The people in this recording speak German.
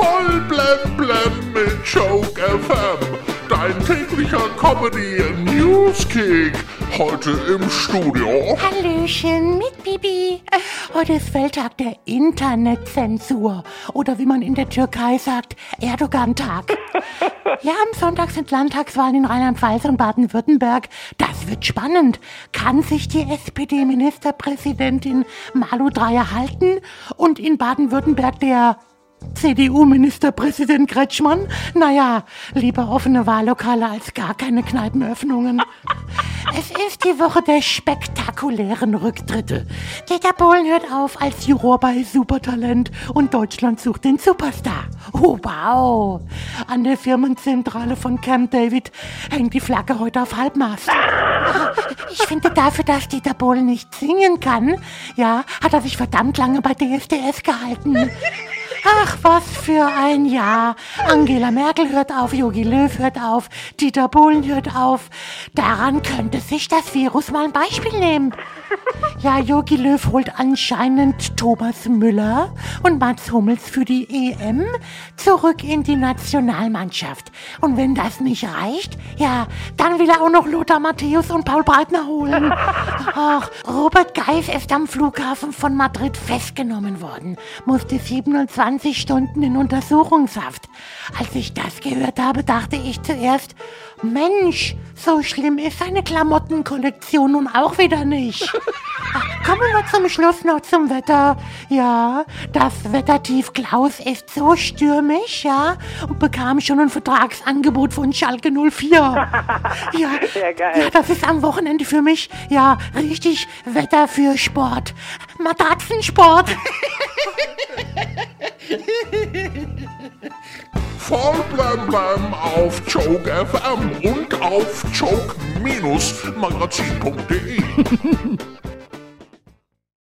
Voll blem blem mit Joke FM. Dein täglicher Comedy Newskick. Heute im Studio. Hallöchen mit Bibi. Heute ist Welttag der Internetzensur. Oder wie man in der Türkei sagt, Erdogan-Tag. Ja, am Sonntag sind Landtagswahlen in Rheinland-Pfalz und Baden-Württemberg. Das wird spannend. Kann sich die SPD-Ministerpräsidentin Malu Dreyer halten und in Baden-Württemberg der CDU-Ministerpräsident Kretschmann? Naja, lieber offene Wahllokale als gar keine Kneipenöffnungen. Es ist die Woche der spektakulären Rücktritte. Dieter Bohlen hört auf als Juror bei Supertalent und Deutschland sucht den Superstar. Oh, wow. An der Firmenzentrale von Camp David hängt die Flagge heute auf Halbmast. Ich finde dafür, dass Dieter Bohlen nicht singen kann, ja, hat er sich verdammt lange bei DSDS gehalten. Ach, was für ein Jahr. Angela Merkel hört auf, Jogi Löw hört auf, Dieter Bohlen hört auf. Daran könnte sich das Virus mal ein Beispiel nehmen. Ja, Jogi Löw holt anscheinend Thomas Müller und Mats Hummels für die EM zurück in die Nationalmannschaft. Und wenn das nicht reicht, ja, dann will er auch noch Lothar Matthäus und Paul Breitner holen. Ach, Robert Geis ist am Flughafen von Madrid festgenommen worden, musste 27 Stunden in Untersuchungshaft. Als ich das gehört habe, dachte ich zuerst, Mensch, so schlimm ist seine Klamottenkollektion nun auch wieder nicht. Kommen wir zum Schluss noch zum Wetter. Ja, das Wettertief Klaus ist so stürmisch, ja, und bekam schon ein Vertragsangebot von Schalke 04. Ja, Ja, geil. ja, das ist am Wochenende für mich, ja, richtig Wetter für Sport. Matratzensport. Voll blem auf Joke FM und auf joke-magazin.de.